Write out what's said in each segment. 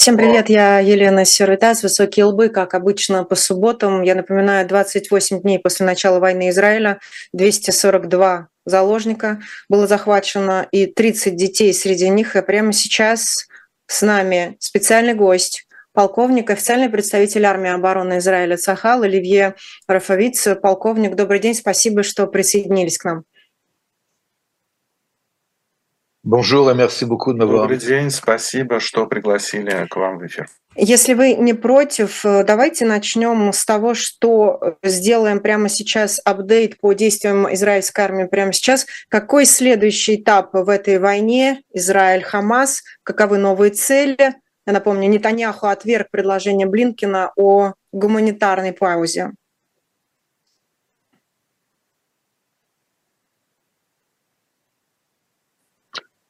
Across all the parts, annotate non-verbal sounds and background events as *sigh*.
Всем привет, я Елена Сиротас, «Высокие лбы», как обычно, по субботам. Я напоминаю, 28 дней после начала войны Израиля, 242 заложника было захвачено и 30 детей среди них. И прямо сейчас с нами специальный гость, полковник, официальный представитель армии обороны Израиля Цахал, Оливье Рафовиц. Полковник, добрый день, спасибо, что присоединились к нам. Bonjour et merci beaucoup de m'avoir. Добрый день, спасибо, что пригласили к вам в эфир. Если вы не против, э, давайте начнем с того, что сделаем прямо сейчас апдейт по действиям израильской армии прямо сейчас. Какой следующий этап в этой войне? Израиль-Хамас, каковы новые цели? Я напомню, Нетаньяху отверг предложение Блинкина о гуманитарной паузе. Je voudrais, avec votre permission, revenir sur les fondamentaux.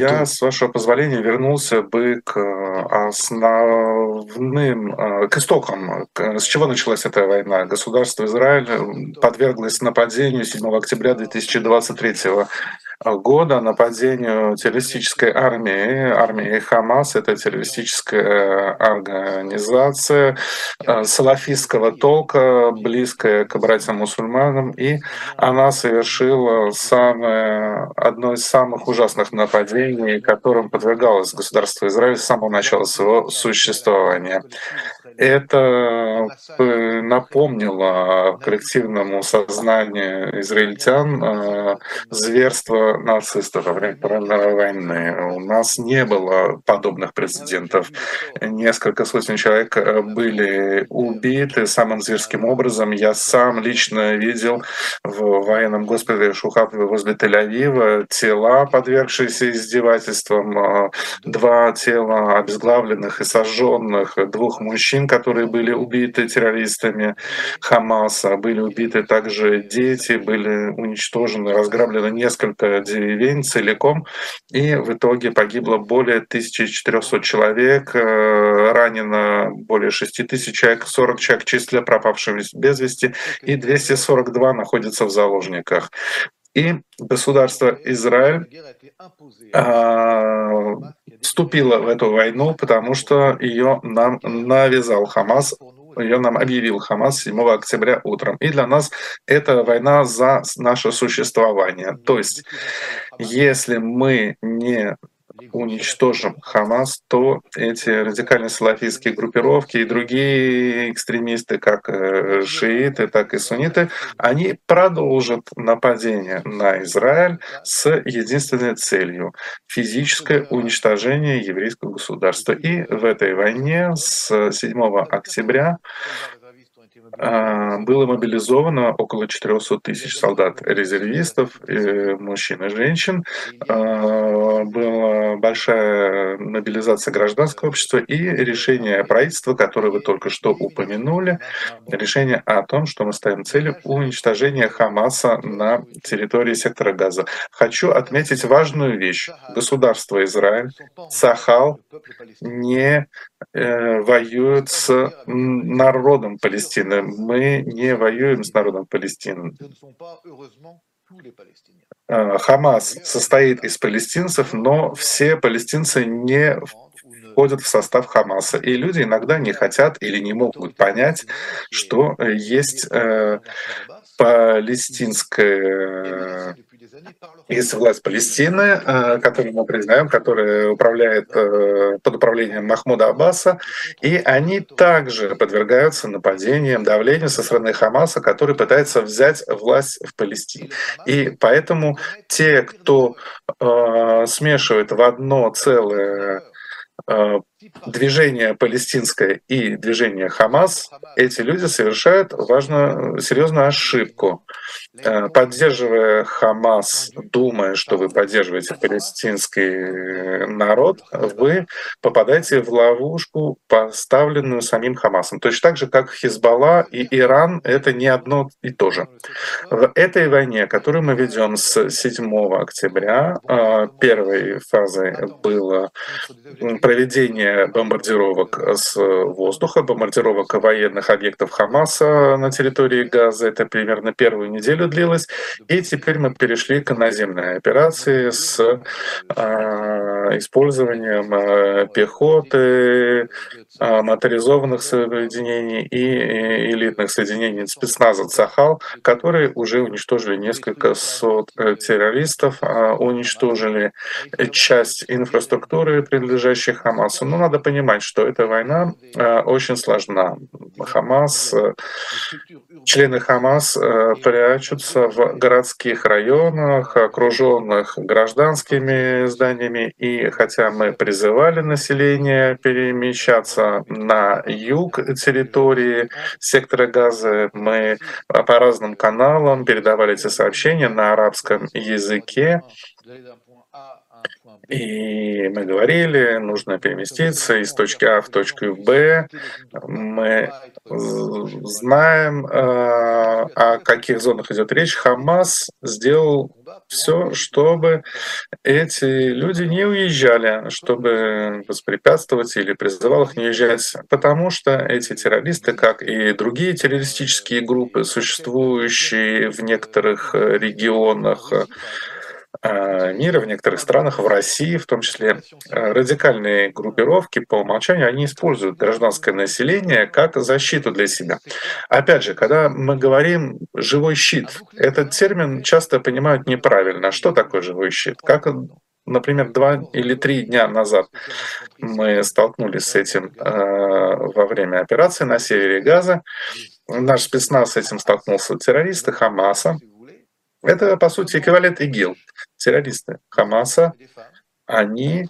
Я, с вашего позволения, вернулся бы к основным, э, к истокам. С чего началась эта война? Государство Израиль подверглось нападению 7 октября 2023 года нападению террористической армии. Армии Хамас — это террористическая организация э, салафистского толка, близкая к братьям-мусульманам, и она совершила самое, одно из самых ужасных нападений, которым подвергалось государство Израиль с самого начала своего существования. Это э, напомнило коллективному сознанию израильтян э, зверство нацистов во время Второй войны. У нас не было подобных прецедентов. Несколько сотен человек э, были убиты самым зверским образом. Я сам лично видел в военном госпитале Шухапе возле Тель-Авива тела, подвергшиеся издевательствам, два тела обезглавленных и сожженных, двух мужчин, которые были убиты террористами Хамаса, были убиты также дети, были уничтожены, разграблены несколько деревень целиком, и в итоге погибло более 1400 человек, э, ранено более 6 тысяч человек, 40 человек в числе пропавших без вести, и 242 находятся в заложниках. И государство Израиль а, вступило в эту войну, потому что ее нам навязал Хамас ее нам объявил Хамас 7 октября утром. И для нас это война за наше существование. То есть, если мы не уничтожим Хамас, то эти радикальные салафистские группировки и другие экстремисты, как э, шииты, так и сунниты, они продолжат нападение на Израиль с единственной целью — физическое уничтожение еврейского государства. И в этой войне с 7 октября было мобилизовано около 400 тысяч солдат-резервистов, мужчин и женщин. А, была большая мобилизация гражданского общества и решение правительства, которое вы только что упомянули, решение о том, что мы ставим целью уничтожения Хамаса на территории сектора Газа. Хочу отметить важную вещь. Государство Израиль, Сахал не э, воюет с народом Палестины. Мы не воюем с народом Палестины. А, Хамас состоит из палестинцев, но все палестинцы не входят в состав Хамаса. И люди иногда не хотят или не могут понять, что есть э, палестинская есть власть Палестины, э, которую мы признаем, которая управляет э, под управлением Махмуда Аббаса, и они также подвергаются нападениям, давлению со стороны Хамаса, который пытается взять власть в Палестине. И поэтому те, кто э, смешивает в одно целое движение палестинское и движение Хамас, эти люди совершают важную, серьезную ошибку. Э, поддерживая Хамас, думая, что вы поддерживаете палестинский народ, вы попадаете в ловушку, поставленную самим Хамасом. Точно так же, как Хизбалла и Иран — это не одно и то же. В этой войне, которую мы ведем с 7 октября, э, первой фазой было проведение бомбардировок с воздуха, бомбардировок военных объектов Хамаса на территории Газа. Это примерно первую неделю длилось. И теперь мы перешли к наземной операции с э, использованием э, пехоты, а, моторизованных соединений и элитных соединений спецназа Цахал, которые уже уничтожили несколько сот э, террористов, уничтожили часть инфраструктуры, принадлежащей Хамасу. Но надо понимать, что эта война э, очень сложна. Хамас, э, члены Хамас прячутся в городских районах, окруженных гражданскими зданиями, и хотя мы призывали население перемещаться на юг территории сектора Газа. Мы по разным каналам передавали эти сообщения на арабском языке. И мы говорили, нужно переместиться из точки А в точку Б. Мы знаем, э, о каких зонах идет речь. Хамас сделал все, чтобы эти люди не уезжали, чтобы воспрепятствовать или призывал их не уезжать, потому что эти террористы, как и другие террористические группы, существующие в некоторых регионах, Э, мира, в некоторых странах, в России в том числе, э, радикальные группировки по умолчанию, они используют гражданское население как защиту для себя. Опять же, когда мы говорим «живой щит», этот термин часто понимают неправильно. Что такое живой щит? Как Например, два или три дня назад мы столкнулись с этим э, во время операции на севере Газа. Наш спецназ с этим столкнулся террористы Хамаса. Это, по сути, эквивалент ИГИЛ террористы Хамаса, они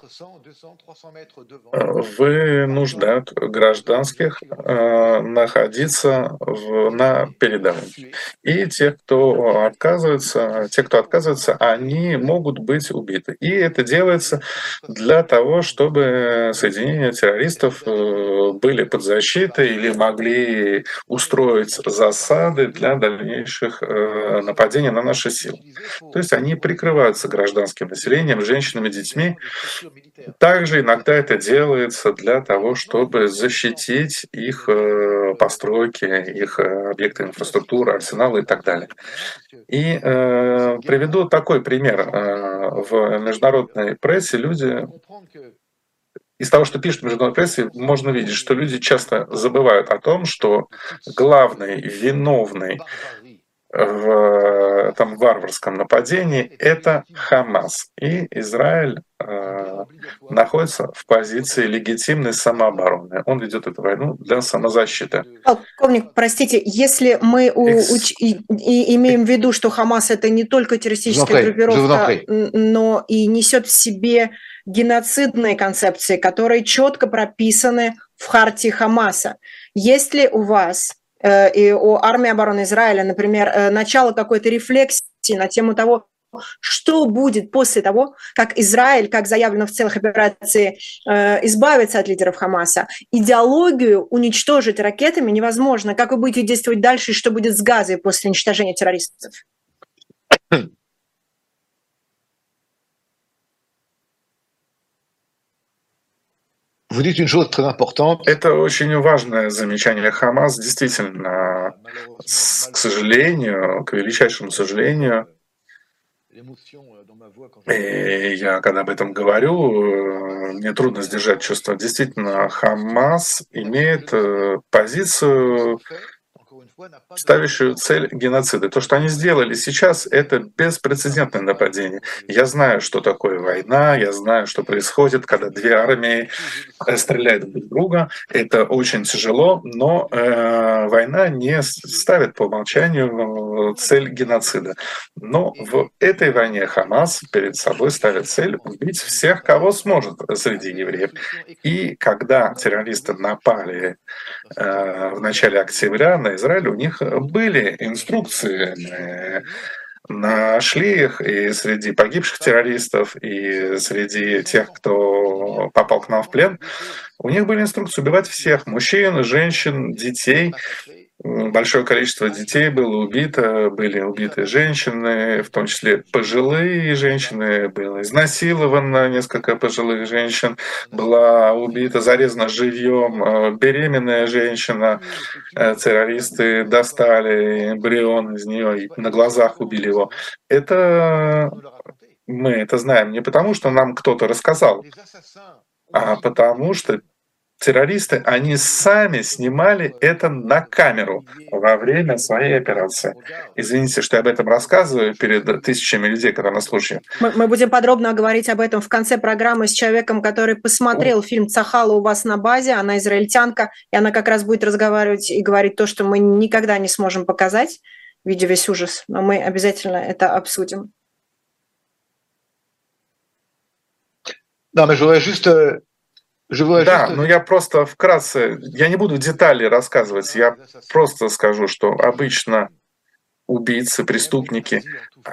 э, вынуждают гражданских э, находиться в, на передовой. И те, кто отказывается, те, кто отказывается, они могут быть убиты. И это делается для того, чтобы соединения террористов э, были под защитой или могли устроить засады для дальнейших нападений на наши силы. То есть они прикрываются гражданским населением, женщинами, детьми, также иногда это делается для того, чтобы защитить их э, постройки, их э, объекты инфраструктуры, арсеналы и так далее. И э, приведу такой пример. Э, в международной прессе люди из того, что пишут в международной прессе, можно видеть, что люди часто забывают о том, что главный виновный в этом варварском нападении, это Хамас. И Израиль э, находится в позиции легитимной самообороны. Он ведет эту войну для самозащиты. Полковник, простите, если мы у, уч, и, и имеем в виду, что Хамас это не только террористическая группировка, но и несет в себе геноцидные концепции, которые четко прописаны в хартии Хамаса. Есть ли у вас Э, и у армии обороны Израиля, например, э, начало какой-то рефлексии на тему того, что будет после того, как Израиль, как заявлено в целых операции, э, избавится от лидеров Хамаса. Идеологию уничтожить ракетами невозможно. Как вы будете действовать дальше и что будет с Газой после уничтожения террористов? *clears throat* Это очень важное замечание. Хамас действительно, к сожалению, к величайшему сожалению, и я когда об этом говорю, мне трудно сдержать чувство. Действительно, Хамас имеет э, позицию ставящую цель геноцида. То, что они сделали сейчас, это беспрецедентное нападение. Я знаю, что такое война, я знаю, что происходит, когда две армии э, стреляют друг друга. Это очень тяжело, но э, война не ставит по умолчанию цель геноцида. Но в этой войне Хамас перед собой ставит цель убить всех, кого сможет среди евреев. И когда террористы напали э, в начале октября на Израиль, у них были инструкции, мы нашли их и среди погибших террористов, и среди тех, кто попал к нам в плен. У них были инструкции убивать всех, мужчин, женщин, детей, большое количество детей было убито, были убиты женщины, в том числе пожилые женщины, было изнасиловано несколько пожилых женщин, была убита, зарезана живьем э, беременная женщина, э, террористы достали эмбрион из нее и на глазах убили его. Это мы это знаем не потому, что нам кто-то рассказал, а потому что террористы, они сами снимали это на камеру во время своей операции. Извините, что я об этом рассказываю перед тысячами людей, которые на случае. Мы, мы будем подробно говорить об этом в конце программы с человеком, который посмотрел фильм Цахала у вас на базе, она израильтянка, и она как раз будет разговаривать и говорить то, что мы никогда не сможем показать, видя весь ужас, но мы обязательно это обсудим. Non, mais je voudrais juste voudrais Да, но я просто вкратце, я не буду детали рассказывать, я просто скажу, что обычно убийцы, преступники,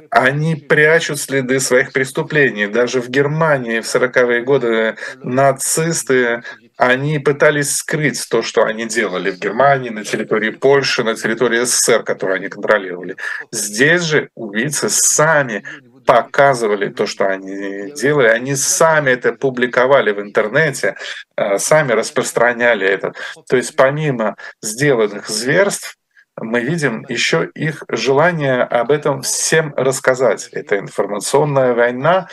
они прячут следы своих преступлений. Даже в Германии в 40-е годы нацисты, они пытались скрыть то, что они делали в Германии, на территории Польши, на территории СССР, которую они контролировали. Здесь же убийцы сами показывали то, что они делали, они сами это публиковали в интернете, э, сами распространяли это. То есть помимо сделанных зверств, мы видим еще их желание об этом всем рассказать. Это информационная война,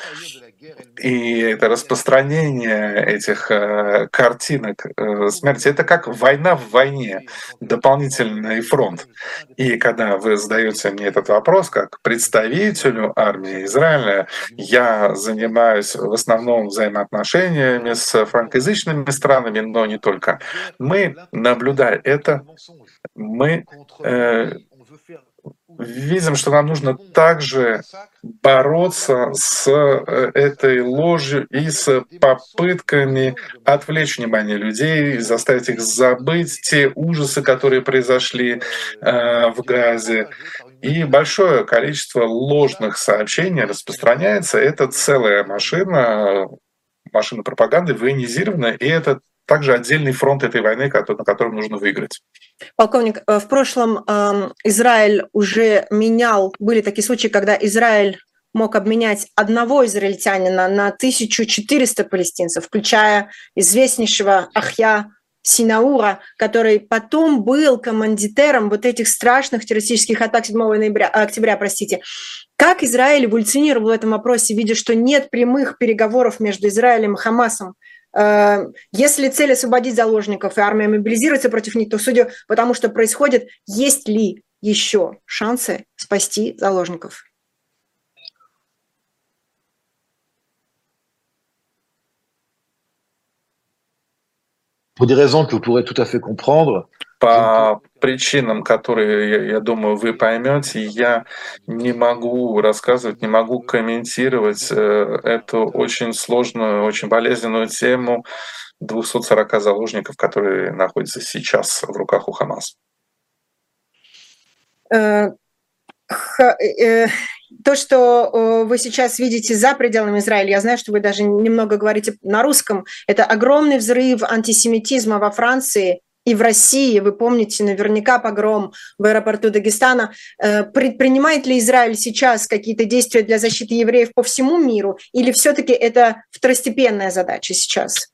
и это распространение этих э, картинок э, смерти, это как война в войне, дополнительный фронт. И когда вы задаете мне этот вопрос, как представителю армии Израиля, я занимаюсь в основном взаимоотношениями с франкоязычными странами, но не только. Мы, наблюдая это, мы э, видим, что нам нужно также бороться с э, этой ложью и с попытками отвлечь внимание людей, заставить их забыть те ужасы, которые произошли э, в Газе. И большое количество ложных сообщений распространяется. Это целая машина, машина пропаганды, военизированная, и это также отдельный фронт этой войны, на котором нужно выиграть. Полковник, э, в прошлом Израиль уже менял, были такие случаи, когда Израиль мог обменять одного израильтянина на 1400 палестинцев, включая известнейшего Ахья Синаура, который потом был командитером вот этих страшных террористических атак 7 ноября, октября, простите. Как Израиль эволюционировал в этом вопросе, видя, что нет прямых переговоров между Израилем и Хамасом? Э, Если цель освободить заложников и армия мобилизируется против них, то, судя по тому, что происходит, есть ли еще шансы спасти заложников? По причинам, которые, я, думаю, вы поймете, я не могу рассказывать, не могу комментировать э, эту очень сложную, очень болезненную тему 240 заложников, которые находятся сейчас в руках у Хамас. Э, э, То, что вы сейчас видите за пределами Израиля, я знаю, что вы даже немного говорите на русском, это огромный взрыв антисемитизма во Франции и в России. Вы помните наверняка погром в аэропорту Дагестана. Э, Предпринимает ли Израиль сейчас какие-то действия для защиты евреев по всему миру, или все-таки это второстепенная задача сейчас?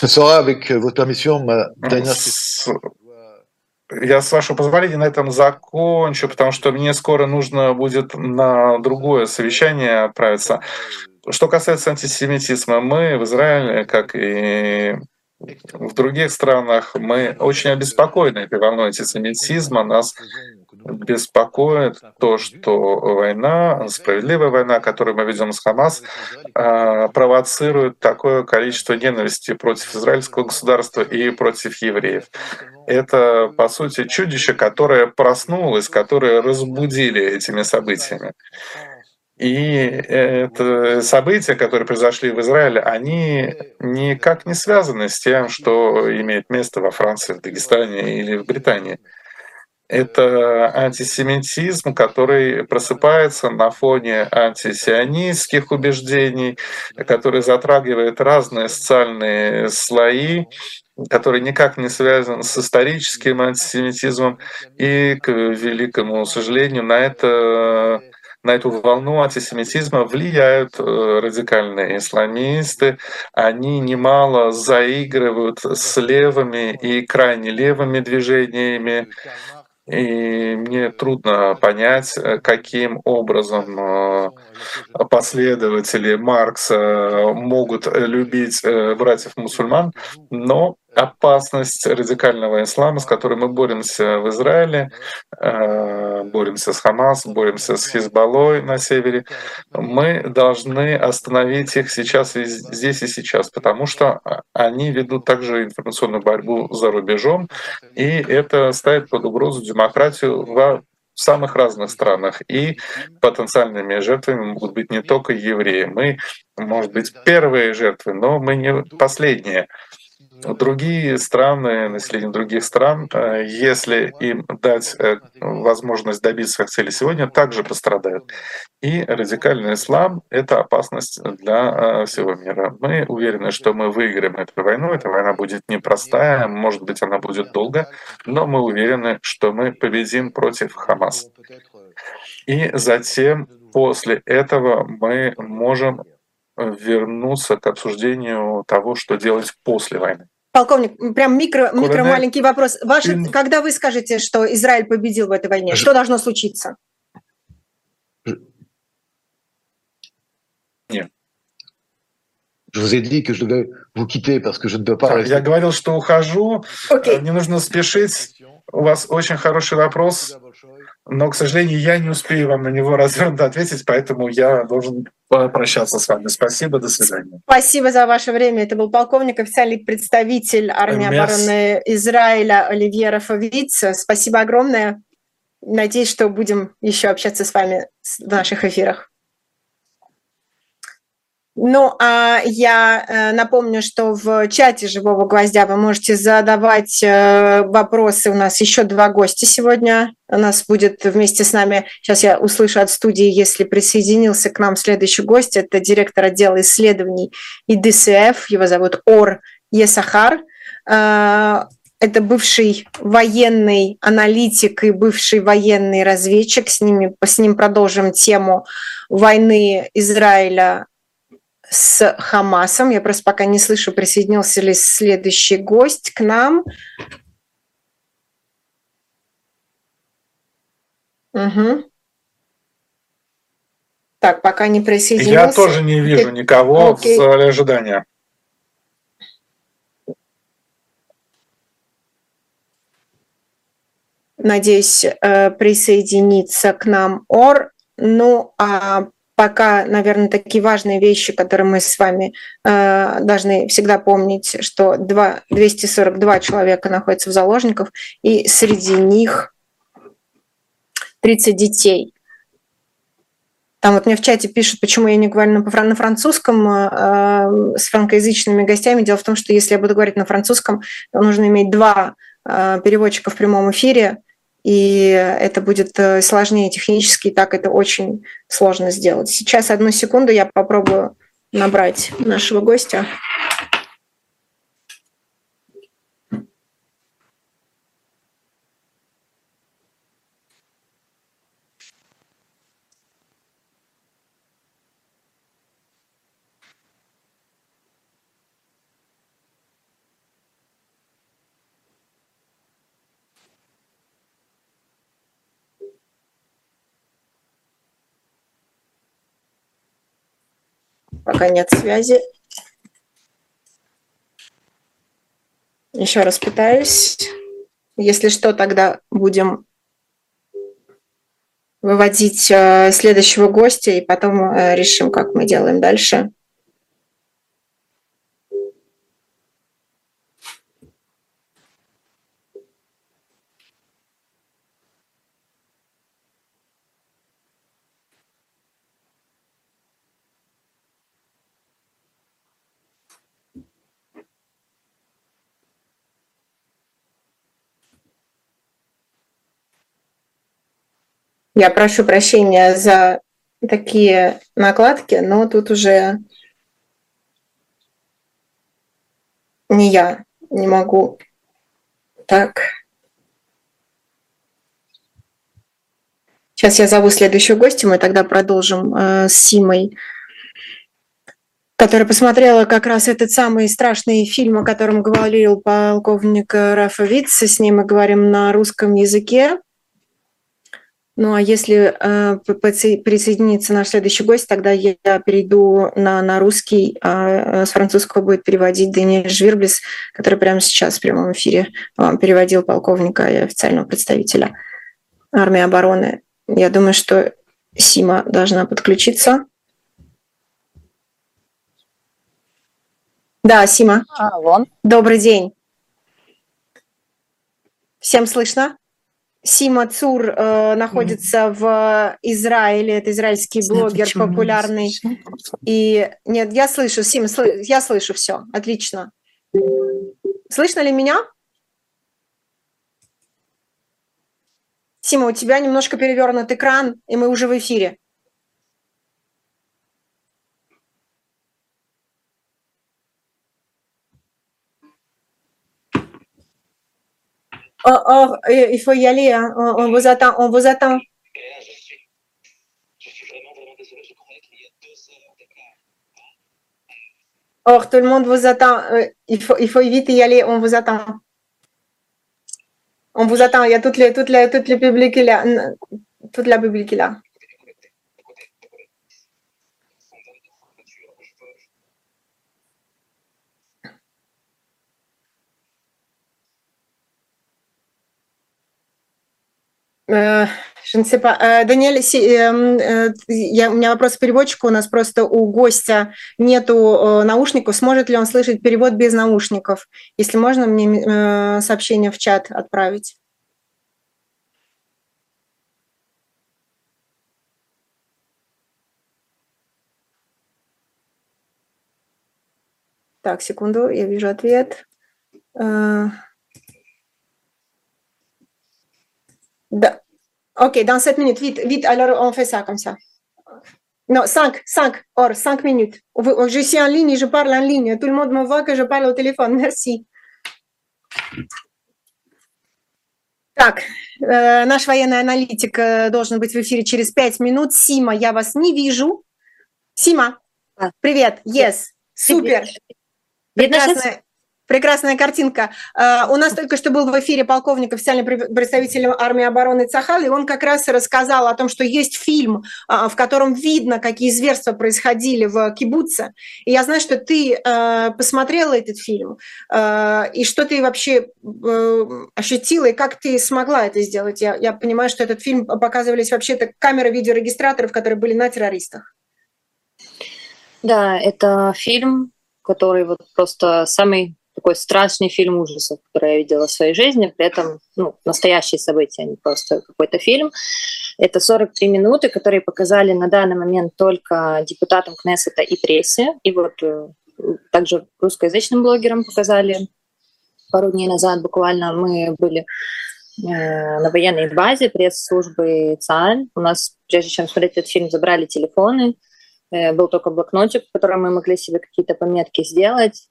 ce sera avec votre permission ma dernière question. Я, с вашего позволения, на этом закончу, потому что мне скоро нужно будет на другое совещание отправиться. Что касается антисемитизма, мы в Израиле, как и в других странах, мы очень обеспокоены этой волной антисемитизма. Нас беспокоит то, что война, справедливая война, которую мы ведем с Хамас, а, провоцирует такое количество ненависти против израильского государства и против евреев. Это, по сути, чудище, которое проснулось, которое разбудили этими событиями. И это события, которые произошли в Израиле, они никак не связаны с тем, что имеет место во Франции, в Дагестане или в Британии. Это антисемитизм, который просыпается на фоне антисионистских убеждений, который затрагивает разные социальные слои, который никак не связан с историческим антисемитизмом. И, к великому сожалению, на это на эту волну антисемитизма влияют э, радикальные исламисты. Они немало заигрывают с левыми и крайне левыми движениями. И мне трудно понять, э, каким образом э, последователи Маркса могут любить братьев-мусульман, но опасность радикального ислама, с которой мы боремся в Израиле, э, боремся с Хамас, боремся с Хизбаллой на севере, мы должны остановить их сейчас и здесь и сейчас, потому что они ведут также информационную борьбу за рубежом, и это ставит под угрозу демократию в самых разных странах. И потенциальными жертвами могут быть не только евреи. Мы, может быть, первые жертвы, но мы не последние. Другие страны, население других стран, э, если им дать э, возможность добиться своих целей сегодня, также пострадают. И радикальный ислам — это опасность для э, всего мира. Мы уверены, что мы выиграем эту войну. Эта война будет непростая, может быть, она будет долго, но мы уверены, что мы победим против Хамас. И затем, после этого, мы можем вернуться к обсуждению того, что делать после войны. Полковник, прям микро, микро маленький вопрос. Ваши, когда вы скажете, что Израиль победил в этой войне, что должно случиться? Нет. Je vous ai dit que je devais vous quitter parce que je ne dois pas rester. Я говорил, что ухожу. Okay. Не нужно спешить. У вас очень хороший вопрос, но, к сожалению, я не успею вам на него развернуто ответить, поэтому я должен прощаться с вами. Спасибо, до свидания. Спасибо за ваше время. Это был полковник, официальный представитель армии Мерс. обороны Израиля Оливье Рафовиц. Спасибо огромное. Надеюсь, что будем еще общаться с вами в наших эфирах. Ну, а я э, напомню, что в чате «Живого гвоздя» вы можете задавать э, вопросы. У нас еще два гостя сегодня. У нас будет вместе с нами, сейчас я услышу от студии, если присоединился к нам следующий гость, это директор отдела исследований ИДСФ, его зовут Ор Есахар. Э, это бывший военный аналитик и бывший военный разведчик. С, ними, с ним продолжим тему войны Израиля с Хамасом. Я просто пока не слышу, присоединился ли следующий гость к нам. Угу. Так, пока не присоединился. Я тоже не вижу никого Окей. в зале ожидания. Надеюсь, э, присоединиться к нам Ор. Ну, а пока, наверное, такие важные вещи, которые мы с вами э, должны всегда помнить, что 2, 242 человека находятся в заложниках, и среди них 30 детей. Там вот мне в чате пишут, почему я не говорю на, французском э, с франкоязычными гостями. Дело в том, что если я буду говорить на французском, то нужно иметь два э, переводчика в прямом эфире, и это будет э, сложнее технически, и так это очень сложно сделать. Сейчас одну секунду я попробую набрать нашего гостя. Нет связи. Еще раз пытаюсь. Если что, тогда будем выводить э, следующего гостя и потом э, решим, как мы делаем дальше. Я прошу прощения за такие накладки, но тут уже не я не могу. Так. Сейчас я зову следующего гостя, мы тогда продолжим э, с Симой, которая посмотрела как раз этот самый страшный фильм, о котором говорил полковник Рафа Витц. С ним мы говорим на русском языке. Ну а если э, присоединится наш следующий гость, тогда я перейду на, на русский, а с французского будет переводить Даниэль Жвирблис, который прямо сейчас в прямом эфире вам переводил полковника и официального представителя армии обороны. Я думаю, что Сима должна подключиться. Да, Сима. А, вон. Добрый день. Всем слышно? Сима Цур э, находится в Израиле, это израильский блогер популярный. И нет, я слышу, Сима, сл... я слышу все, отлично. Слышно ли меня? Сима, у тебя немножко перевернут экран, и мы уже в эфире. Oh, oh, il faut y aller, hein. on, on vous attend, on vous attend. Or, tout le monde vous attend. Il faut, il faut vite y aller, on vous attend. On vous attend, il y a toutes les, toutes les, toutes les publics là. Toute la public là. Не sais pas. Даниэль, я, у меня вопрос к переводчику. У нас просто у гостя нету наушников. Сможет ли он слышать перевод без наушников? Если можно, мне сообщение в чат отправить. Так, секунду, я вижу ответ. Да. Ok, dans 7 minutes, vite, vite, alors on fait ça comme ça. Non, 5, 5, or, 5 minutes. Je suis en ligne, je parle en ligne. Tout le monde me voit que je parle au téléphone. Merci. Так, э, наш военный аналитик э, должен быть в эфире через 5 минут. Сима, я вас не вижу. Сима, а. привет, yes, супер. Прекрасная, прекрасная картинка. У нас только что был в эфире полковник, официальный представитель армии обороны Цахал, и он как раз рассказал о том, что есть фильм, в котором видно, какие зверства происходили в кибуце. И я знаю, что ты посмотрела этот фильм, и что ты вообще ощутила, и как ты смогла это сделать. Я, я понимаю, что этот фильм показывались вообще-то камеры видеорегистраторов, которые были на террористах. Да, это фильм, который вот просто самый такой страшный фильм ужасов, который я видела в своей жизни, при этом ну, настоящие события, а не просто какой-то фильм. Это 43 минуты, которые показали на данный момент только депутатам Кнессета и прессе, и вот э, также русскоязычным блогерам показали пару дней назад. Буквально мы были э, на военной базе пресс-службы ЦАЛь. У нас, прежде чем смотреть этот фильм, забрали телефоны, Э, был только блокнотик, в котором мы могли себе какие-то пометки сделать,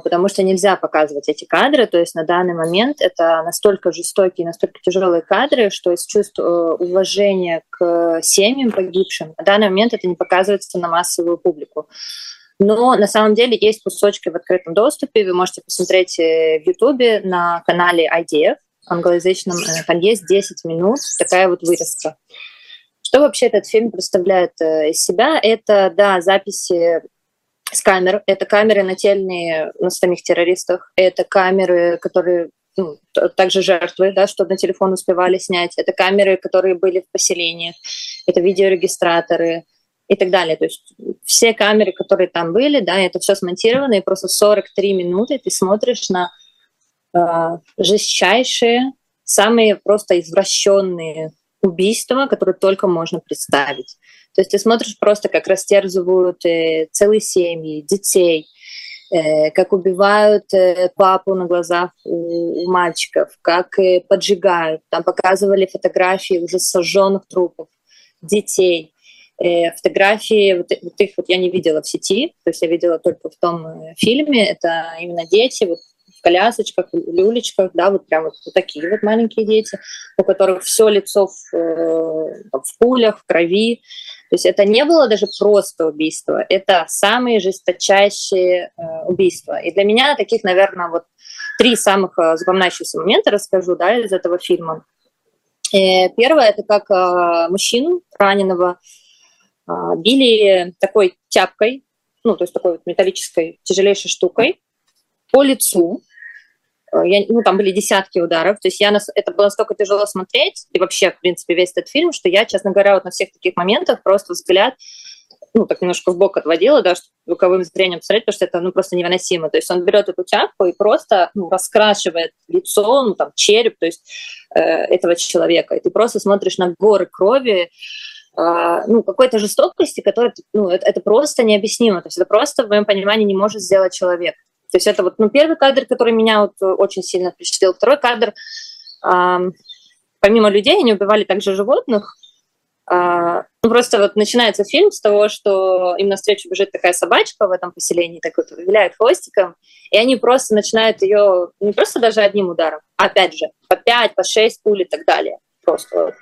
потому что нельзя показывать эти кадры. То есть на данный момент это настолько жестокие, настолько тяжелые кадры, что из чувств э, уважения к семьям погибшим на данный момент это не показывается на массовую публику. Но на самом деле есть кусочки в открытом доступе. Вы можете посмотреть в Ютубе на канале IDF англоязычном. Там есть 10 минут, такая вот вырезка. Что вообще этот фильм представляет э, из себя? Это, да, записи с камер, это камеры нательные на самих террористах, это камеры, которые ну, также жертвы, да, чтобы на телефон успевали снять, это камеры, которые были в поселениях, это видеорегистраторы и так далее. То есть все камеры, которые там были, да, это все смонтировано, и просто 43 минуты ты смотришь на э, жестчайшие, самые просто извращенные убийства, которые только можно представить. То есть ты смотришь просто, как растерзывают э, целые семьи, детей, э, как убивают э, папу на глазах у, мальчиков, как поджигают. Там показывали фотографии уже сожженных трупов, детей. Фотографии, вот, вот их вот я не видела в сети, то есть я видела только в том фильме, это именно дети, вот колясочках, люлечках, да, вот прям вот такие вот маленькие дети, у которых все лицо в, в пулях, в крови. То есть это не было даже просто убийство, это самые жесточайшие э, убийства. И для меня таких, наверное, вот три самых э, запоминающихся момента расскажу, да, из этого фильма. Э, первое, это как э, мужчину раненого э, били такой тяпкой, ну, то есть такой вот металлической тяжелейшей штукой по лицу. Э, я, ну, там были десятки ударов. То есть я, это было настолько тяжело смотреть, и вообще, в принципе, весь этот фильм, что я, честно говоря, вот на всех таких моментах просто взгляд ну, так немножко в бок отводила, да, чтобы звуковым зрением посмотреть, потому что это, ну, просто невыносимо. То есть он берет эту тяпку и просто ну, раскрашивает лицо, ну, там, череп, то есть э, этого человека. И ты просто смотришь на горы крови, а, ну, какой-то жестокости, которая, ну, это, это просто необъяснимо. То есть это просто, в моем понимании, не может сделать человек. То есть это вот, ну, первый кадр, который меня вот очень сильно впечатлил. Второй кадр, э, помимо людей, они убивали также животных. Э, ну, просто вот начинается фильм с того, что им навстречу бежит такая собачка в этом поселении, так вот виляет хвостиком, и они просто начинают ее не просто даже одним ударом, а опять же, по пять, по шесть пуль и так далее. Просто вот.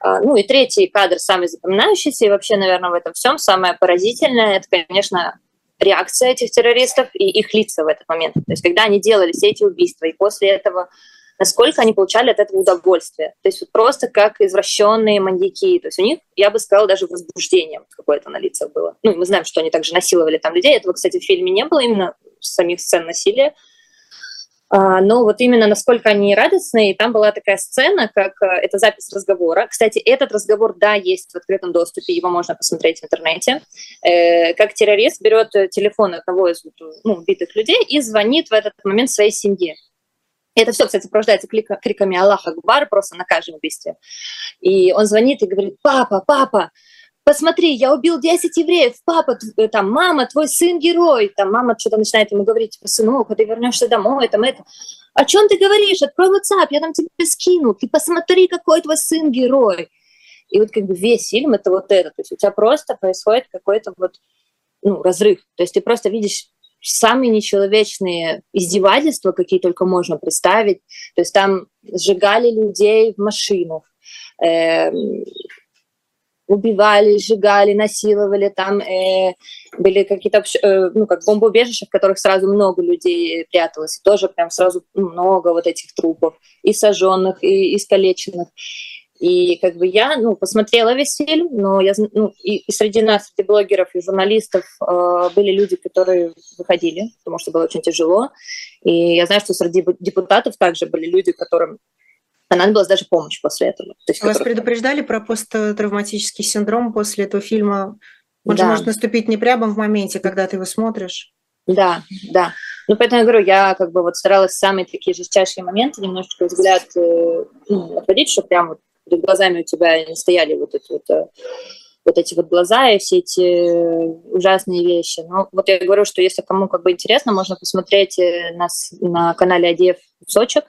А, ну и третий кадр, самый запоминающийся, и вообще, наверное, в этом всем самое поразительное, это, конечно, реакция этих террористов и их лица в этот момент. То есть когда они делали все эти убийства, и после этого насколько они получали от этого удовольствие. То есть вот просто как извращенные маньяки. То есть у них, я бы сказала, даже возбуждение какое-то на лицах было. Ну, мы знаем, что они также насиловали там людей. Этого, кстати, в фильме не было именно самих сцен насилия. А, но вот именно насколько они радостные, там была такая сцена, как э, это запись разговора. Кстати, этот разговор, да, есть в открытом доступе, его можно посмотреть в интернете. Э, как террорист берет телефон одного из ну, убитых людей и звонит в этот момент своей семье. Это все, кстати, сопровождается криками Аллах Акбар просто на каждом убийстве. И он звонит и говорит, папа, папа, посмотри, я убил 10 евреев, папа, там, мама, твой сын герой, там, мама что-то начинает ему говорить, типа, сынок, а ты вернешься домой, там, это. О чем ты говоришь? Открой WhatsApp, я там тебе скину, ты посмотри, какой твой сын герой. И вот как бы весь фильм это вот это, то есть у тебя просто происходит какой-то вот ну, разрыв, то есть ты просто видишь самые нечеловечные издевательства, какие только можно представить. То есть там сжигали людей в машинах, э, убивали, сжигали, насиловали, там э, были какие-то, э, ну, как бомбоубежища, в которых сразу много людей пряталось, тоже прям сразу много вот этих трупов, и сожженных, и искалеченных. И как бы я, ну, посмотрела весь фильм, но я, ну, и, и среди нас, среди блогеров и журналистов э, были люди, которые выходили, потому что было очень тяжело. И я знаю, что среди депутатов также были люди, которым понадобилась даже помощь после этого. То есть, Вас которых... предупреждали про посттравматический синдром после этого фильма? Он да. же может наступить не прямо в моменте, когда ты его смотришь. Да, да. Ну, поэтому я говорю, я как бы вот старалась самые такие жестчайшие моменты немножечко взгляд э, ну, отводить, чтобы прям вот перед глазами у тебя не стояли вот эти вот, э, вот эти вот глаза и все эти ужасные вещи. Но вот я говорю, что если кому как бы интересно, можно посмотреть э, нас на канале Адеев Сочек,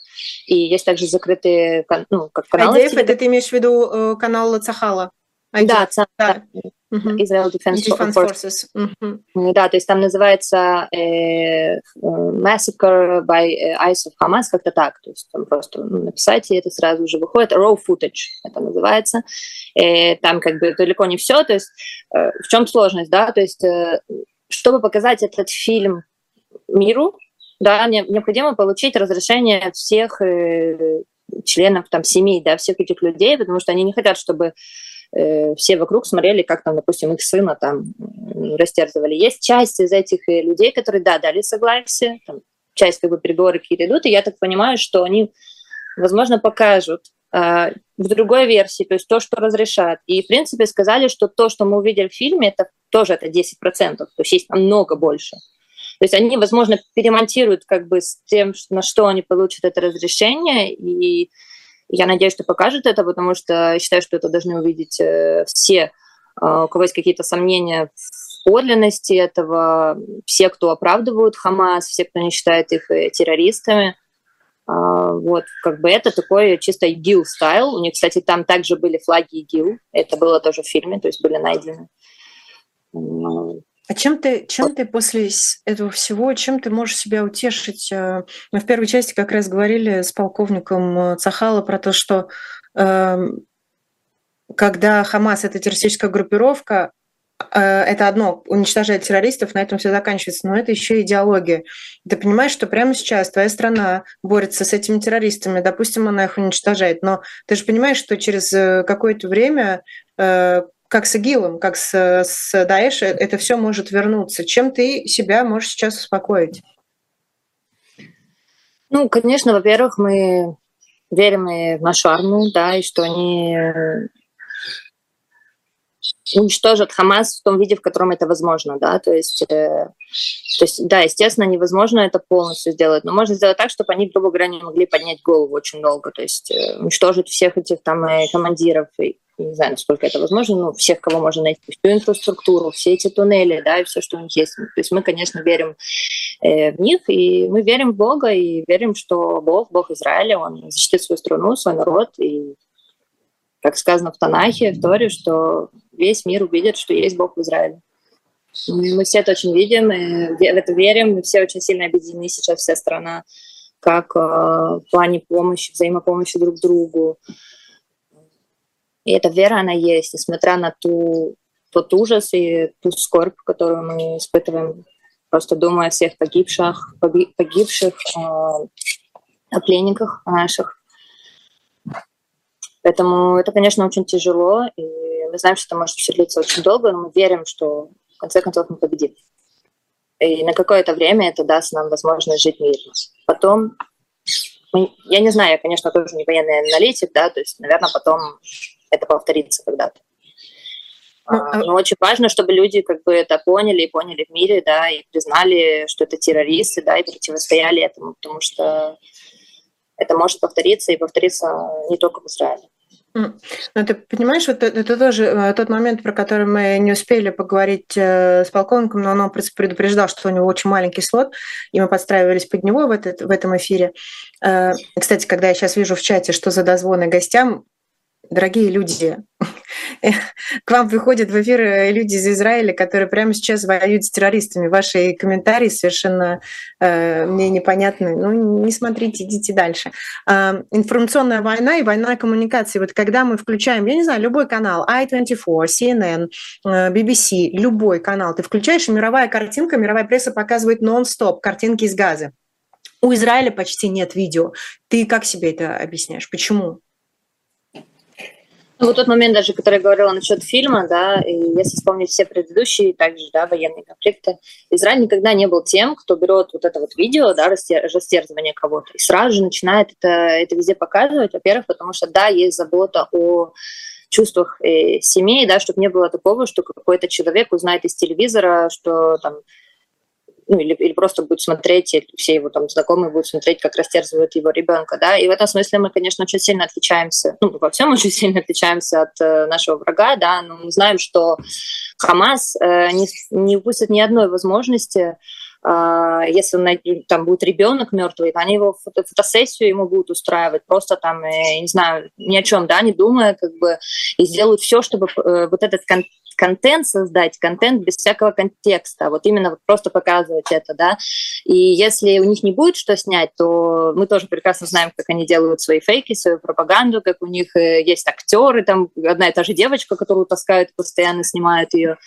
и есть также закрытые ну, как каналы. Адеев, это ты имеешь в виду э, канал Цахала? Да, да. Israel Defense, Defense Forces. Mm-hmm. Да, то есть там называется э, Massacre by Eyes of Hamas, как-то так. То есть там просто ну, написать, и это сразу же выходит. Raw footage это называется. Э, там как бы далеко не все. То есть э, в чем сложность, да? То есть э, чтобы показать этот фильм миру, да, необходимо получить разрешение всех э, членов там семей, да, всех этих людей, потому что они не хотят, чтобы Э, все вокруг смотрели, как там, допустим, их сына там растерзывали. Есть часть из этих э, людей, которые, да, дали согласие, там, часть как бы переговоры идут, и я так понимаю, что они, возможно, покажут э, в другой версии, то есть то, что разрешат. И, в принципе, сказали, что то, что мы увидели в фильме, это тоже это 10%, то есть есть намного больше. То есть они, возможно, перемонтируют как бы с тем, на что они получат это разрешение, и я надеюсь, что покажет это, потому что считаю, что это должны увидеть э, все, э, у кого есть какие-то сомнения в подлинности этого, все, кто оправдывают Хамас, все, кто не считает их э, террористами. А, вот, как бы это такой чисто ИГИЛ стайл. У них, кстати, там также были флаги ИГИЛ. Это было тоже в фильме, то есть были найдены. А чем ты, чем ты после этого всего, чем ты можешь себя утешить? Э, мы в первой части как раз говорили с полковником э, Цахала про то, что э, когда Хамас это террористическая группировка, э, это одно, уничтожать террористов, на этом все заканчивается, но это еще идеология. Ты понимаешь, что прямо сейчас твоя страна борется с этими террористами, допустим, она их уничтожает, но ты же понимаешь, что через э, какое-то время как с ИГИЛом, как с, с Даэш, это все может вернуться. Чем ты себя можешь сейчас успокоить? Ну, конечно, во-первых, мы верим в нашу армию, да, и что они уничтожат Хамас в том виде, в котором это возможно, да, то есть, э, то есть, да, естественно, невозможно это полностью сделать, но можно сделать так, чтобы они, грубо говоря, не могли поднять голову очень долго, то есть э, уничтожить всех этих там э, командиров, и, не знаю, насколько это возможно, но всех, кого можно найти, всю инфраструктуру, все эти туннели, да, и все, что у них есть. То есть мы, конечно, верим э, в них, и мы верим в Бога, и верим, что Бог, Бог Израиля, Он защитит свою страну, свой народ, и как сказано в Танахе, в Торе, что весь мир увидит, что есть Бог в Израиле. Мы все это очень видим, и в это верим, мы все очень сильно объединены сейчас, вся страна, как э, в плане помощи, взаимопомощи друг другу, и эта вера, она есть, несмотря на ту, тот ужас и ту скорбь, которую мы испытываем, просто думая о всех погибших, погибших, э, о пленниках наших. Поэтому это, конечно, очень тяжело, и мы знаем, что это может все длиться очень долго, но мы верим, что в конце концов мы победим. И на какое-то время это даст нам возможность жить мирно. Потом, я не знаю, я, конечно, тоже не военный аналитик, да, то есть, наверное, потом это повторится когда-то. Ну, а, а но очень важно, чтобы люди как бы это поняли и поняли в мире, да, и признали, что это террористы, да, и противостояли этому, потому что это может повториться и повториться не только в Израиле. Ну, ты понимаешь, вот это, это тоже э, тот момент, про который мы не успели поговорить э, с полковником, но он предупреждал, что у него очень маленький слот, и мы подстраивались под него в, этот, в этом эфире. Э, кстати, когда я сейчас вижу в чате, что за дозвоны гостям, дорогие люди, к вам приходят в эфир э, люди из Израиля, которые прямо сейчас воюют с террористами. Ваши комментарии совершенно э, мне непонятны. Ну, не смотрите, идите дальше. Э, информационная война и война коммуникации. Вот когда мы включаем, я не знаю, любой канал, i24, CNN, BBC, любой канал, ты включаешь, и мировая картинка, мировая пресса показывает нон-стоп картинки из газа. У Израиля почти нет видео. Ты как себе это объясняешь? Почему? Ну, вот тот момент даже, который я говорила насчет фильма, да, и если вспомнить все предыдущие, также, да, военные конфликты, Израиль никогда не был тем, кто берет вот это вот видео, да, растерзывание кого-то, и сразу же начинает это, это везде показывать, во-первых, потому что, да, есть забота о чувствах э, семей, да, чтобы не было такого, что какой-то человек узнает из телевизора, что там ну, или, или просто будет смотреть, или все его там знакомые будут смотреть, как растерзывают его ребенка, да, и в этом смысле мы, конечно, очень сильно отличаемся, ну, во всем очень сильно отличаемся от э, нашего врага, да, но мы знаем, что Хамас э, не, не упустит ни одной возможности Uh, если он, там будет ребенок мертвый, они его фото фотосессию ему будут устраивать, просто там, э, не знаю, ни о чем, да, не думая, как бы, и сделают все, чтобы э, вот этот кон контент создать, контент без всякого контекста, вот именно вот просто показывать это, да. И если у них не будет что снять, то мы тоже прекрасно знаем, как они делают свои фейки, свою пропаганду, как у них э, есть актеры, там одна и та же девочка, которую таскают, постоянно снимают ее.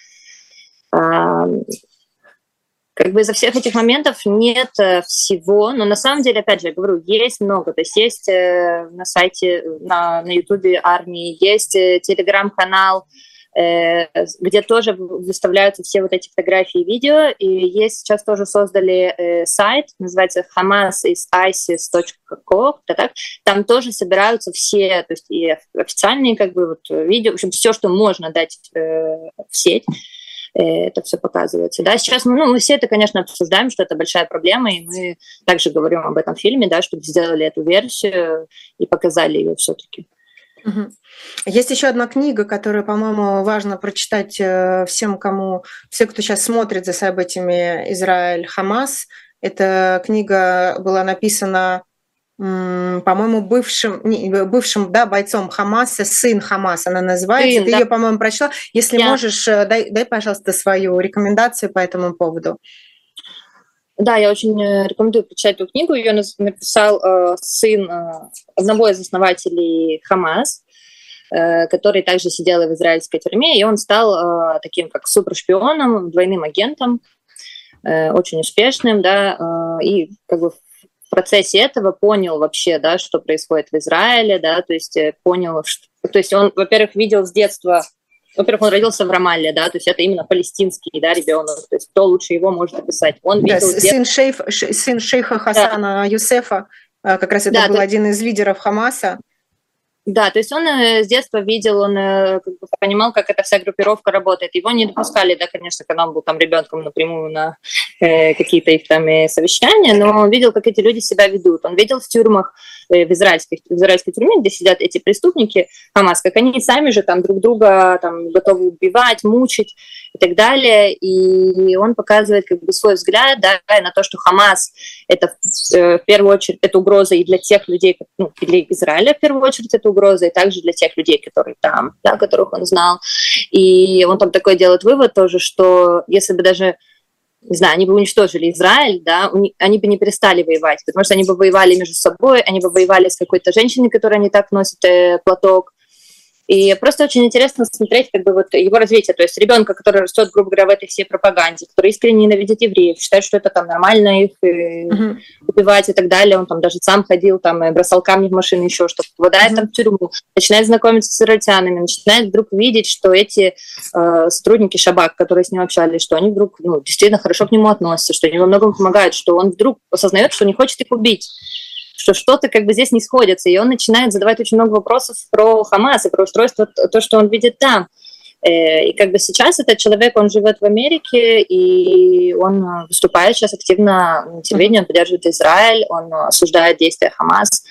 Как бы из-за всех этих моментов нет э, всего, но на самом деле, опять же, я говорю, есть много. То есть есть э, на сайте, на, на YouTube армии, есть телеграм-канал, где тоже выставляются все вот эти фотографии и видео. И есть сейчас тоже создали э, сайт, называется hamaisisis.co, так. Там тоже собираются все, то есть и официальные как бы вот видео, в общем, все, что можно дать э, в сеть это все показывается. Да, сейчас ну, мы все это, конечно, обсуждаем, что это большая проблема, и мы также говорим об этом фильме, да, чтобы сделали эту версию и показали ее все-таки. Есть еще одна книга, которую, по-моему, важно прочитать э, всем, кому, все, кто сейчас смотрит за событиями Израиль-Хамас. Эта книга была написана по-моему, бывшим, не, бывшим да, бойцом Хамаса, сын Хамаса она называется. Сын, Ты да. ее, по-моему, прочла. Если Я... можешь, э, дай, дай, пожалуйста, свою рекомендацию по этому поводу. Да, я очень э, рекомендую прочитать эту книгу. Ее написал э, сын э, одного из основателей Хамас, э, который также сидел в израильской тюрьме, и он стал э, таким как супершпионом, двойным агентом, э, очень успешным, да, э, и как бы в процессе этого понял вообще, да, что происходит в Израиле, да, то есть э, понял, что, то есть он, во-первых, видел с детства, во-первых, он родился в Рамалле, да, то есть это именно палестинский, да, ребенок, то есть кто лучше его может описать. Он да, видел сын, шейф, сын шейха Хасана да. Юсефа, э, как раз это да, был то... один из лидеров Хамаса. Да, то есть он э, с детства видел, он э, как бы понимал, как эта вся группировка работает. Его не допускали, да, конечно, когда он был там ребенком напрямую на э, какие-то их там э, совещания, но он видел, как эти люди себя ведут. Он видел в тюрьмах, э, в, израильских, в израильской тюрьме, где сидят эти преступники Хамас, как они сами же там друг друга там готовы убивать, мучить и так далее. И он показывает как бы свой взгляд да, на то, что Хамас это э, в первую очередь это угроза и для тех людей, ну, и для Израиля в первую очередь это угроза, угрозой, также для тех людей, которые там, да, которых он знал. И он там такой делает вывод тоже, что если бы даже не знаю, они бы уничтожили Израиль, да, они бы не перестали воевать, потому что они бы воевали между собой, они бы воевали с какой-то женщиной, которая не так носит э, платок, и просто очень интересно смотреть как бы вот его развитие. То есть ребенка, который растет, грубо говоря, в этой всей пропаганде, который искренне ненавидит евреев, считает, что это там нормально их uh-huh. убивать и так далее. Он там даже сам ходил, там, и бросал камни в машины, еще что-то. Попадает uh-huh. там в тюрьму, начинает знакомиться с иротянами, начинает вдруг видеть, что эти э, сотрудники Шабак, которые с ним общались, что они вдруг ну, действительно хорошо к нему относятся, что они во многом помогают, что он вдруг осознает, что не хочет их убить что что-то как бы здесь не сходится, и он начинает задавать очень много вопросов про Хамас и про устройство, то, что он видит там. Э, и как бы сейчас этот человек, он живет в Америке, и он выступает сейчас активно на телевидении, он поддерживает Израиль, он осуждает действия Хамас.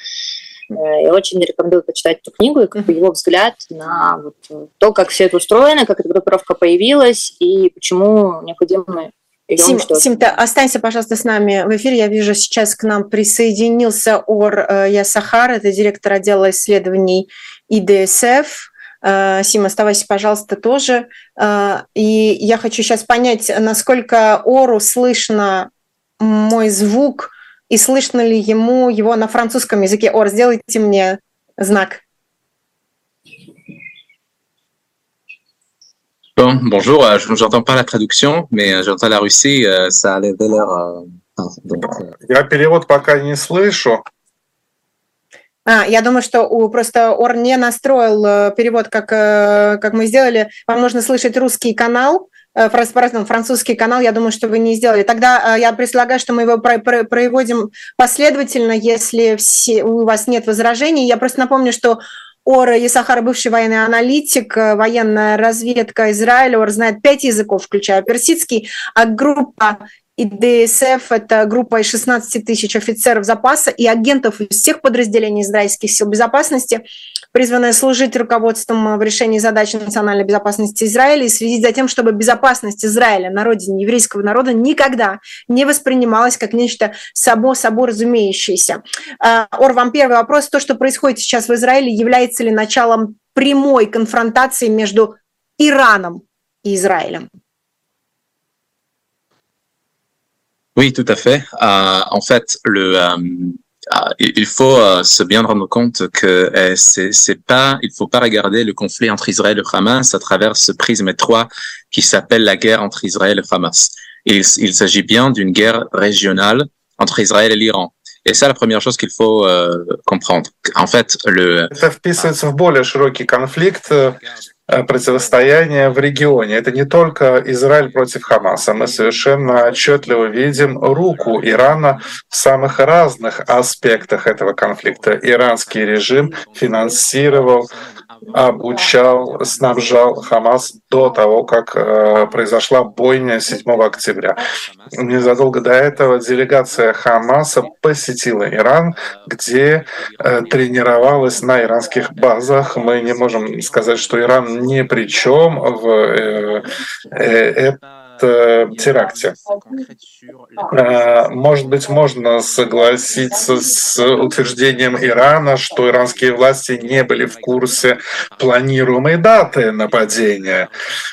Э, я очень рекомендую почитать эту книгу и как бы его взгляд на вот то, как все это устроено, как эта группировка появилась и почему необходимо Сим, Сим, ты останься, пожалуйста, с нами в эфире. Я вижу, сейчас к нам присоединился Ор э, Ясахар, это директор отдела исследований ИДСФ. Э, Сим, оставайся, пожалуйста, тоже. Э, и я хочу сейчас понять, насколько Ору слышно мой звук, и слышно ли ему его на французском языке. Ор, сделайте мне знак. Bon, bonjour, euh, je n'entends pas la traduction, mais euh, j'entends la Russie, euh, ça a l'air... Я перевод пока не слышу. А, я думаю, что у, просто Ор не настроил э, перевод, как, э, как мы сделали. Вам нужно слышать русский канал, э, французский канал, я думаю, что вы не сделали. Тогда я предлагаю, что мы его проводим последовательно, если все, у вас нет возражений. Я просто напомню, что Ора Исахар, бывший военный аналитик, э, военная разведка Израиля, Ор знает пять языков, включая персидский, а группа и ДСФ – это группа из 16 тысяч офицеров запаса и агентов из всех подразделений израильских сил безопасности, призванная служить руководством в решении задач национальной безопасности Израиля и следить за тем, чтобы безопасность Израиля на родине еврейского народа никогда не воспринималась как нечто само собой разумеющееся. А, Ор, вам первый вопрос. То, что происходит сейчас в Израиле, является ли началом прямой конфронтации между Ираном и Израилем? Oui, tout à fait. Euh, en fait, le, euh il faut euh, se bien rendre compte que euh, c'est pas, il faut pas regarder le conflit entre Israël et Hamas à travers ce prisme étroit qui s'appelle la guerre entre Israël et Hamas. Il, s'agit bien d'une guerre régionale entre Israël et l'Iran. Et c'est la première chose qu'il faut euh, comprendre. En fait, le... противостояние в регионе. Это не только Израиль против Хамаса. Мы совершенно отчетливо видим руку Ирана в самых разных аспектах этого конфликта. Иранский режим финансировал обучал, снабжал Хамас до того, как э, произошла бойня 7 октября. Незадолго до этого делегация Хамаса посетила Иран, где э, тренировалась на иранских базах. Мы не можем сказать, что Иран ни при чем в э, теракте. Может быть, можно согласиться с утверждением Ирана, что иранские власти не были в курсе планируемой даты нападения,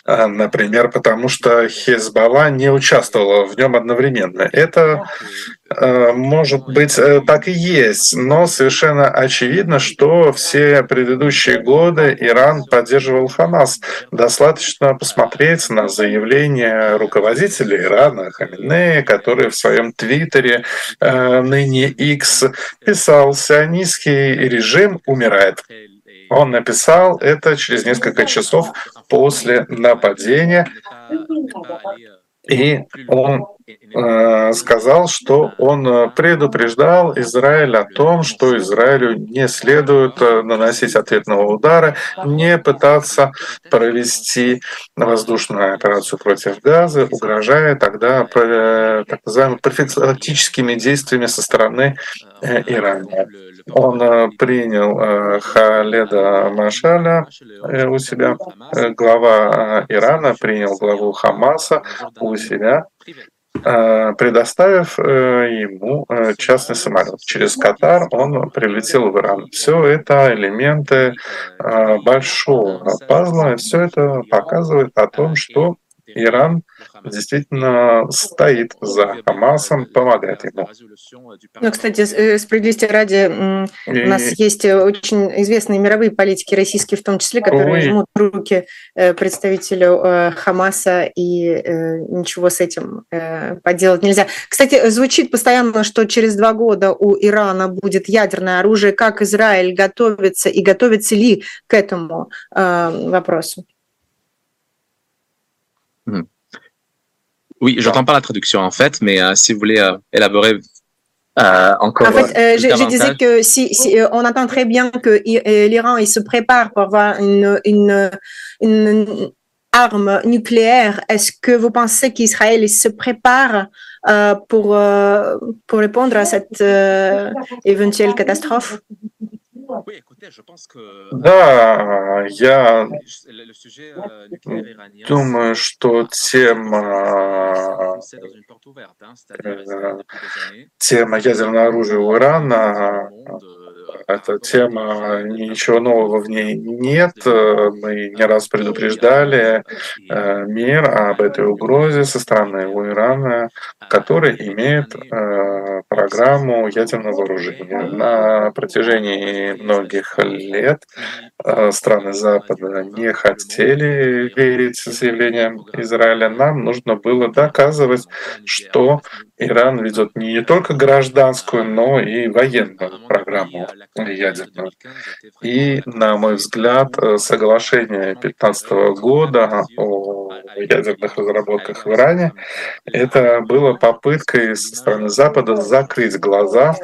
например, потому что Хезбалла не участвовала в нем одновременно. Это Э, может быть, э, так и есть, но совершенно очевидно, что все предыдущие годы Иран поддерживал Хамас. Достаточно посмотреть на заявление руководителя Ирана Хаминея, который в своем твиттере э, ныне X писал «Сионистский режим умирает». Он написал это через несколько часов после нападения, и он Э, сказал, что он э, предупреждал Израиль о том, что Израилю не следует э, наносить ответного удара, не пытаться провести воздушную операцию против Газы, угрожая тогда так называемыми профилактическими действиями со стороны Ирана. Он принял Халеда Машаля у себя, глава Ирана принял главу Хамаса у себя, Э, предоставив э, ему э, частный самолет. Через Катар он прилетел в Иран. Все это элементы большого пазла, все это показывает о том, что Иран действительно стоит за Хамасом, помогает ему. Ну, кстати, э, справедливости ради, и... у нас есть очень известные мировые политики, российские в том числе, которые Ой. жмут руки э, представителю э, Хамаса, и ничего с этим поделать нельзя. Кстати, звучит постоянно, что через два года у Ирана будет ядерное оружие. Как Израиль готовится и готовится ли к этому вопросу? Oui, j'entends pas la traduction en fait, mais euh, si vous voulez euh, élaborer euh, encore. En fait, je, je, disais que si, si on entend très bien que l'Iran il se prépare pour avoir une, une, une arme nucléaire, est-ce que vous pensez qu'Israël se prépare pour, pour répondre à cette éventuelle catastrophe? Да, я думаю, что тема, тема ядерного оружия у Ирана эта тема, ничего нового в ней нет. Мы не раз предупреждали э, мир об этой угрозе со стороны Ирана, который имеет э, программу ядерного вооружения. На протяжении многих лет э, страны Запада не хотели верить заявлениям Израиля. Нам нужно было доказывать, что Иран ведет не только гражданскую, но и военную программу ядерную. И, на мой взгляд, соглашение 2015 года о ядерных разработках в Иране. Это было попыткой со стороны Запада закрыть глаза